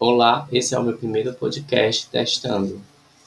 Olá, esse é o meu primeiro podcast testando.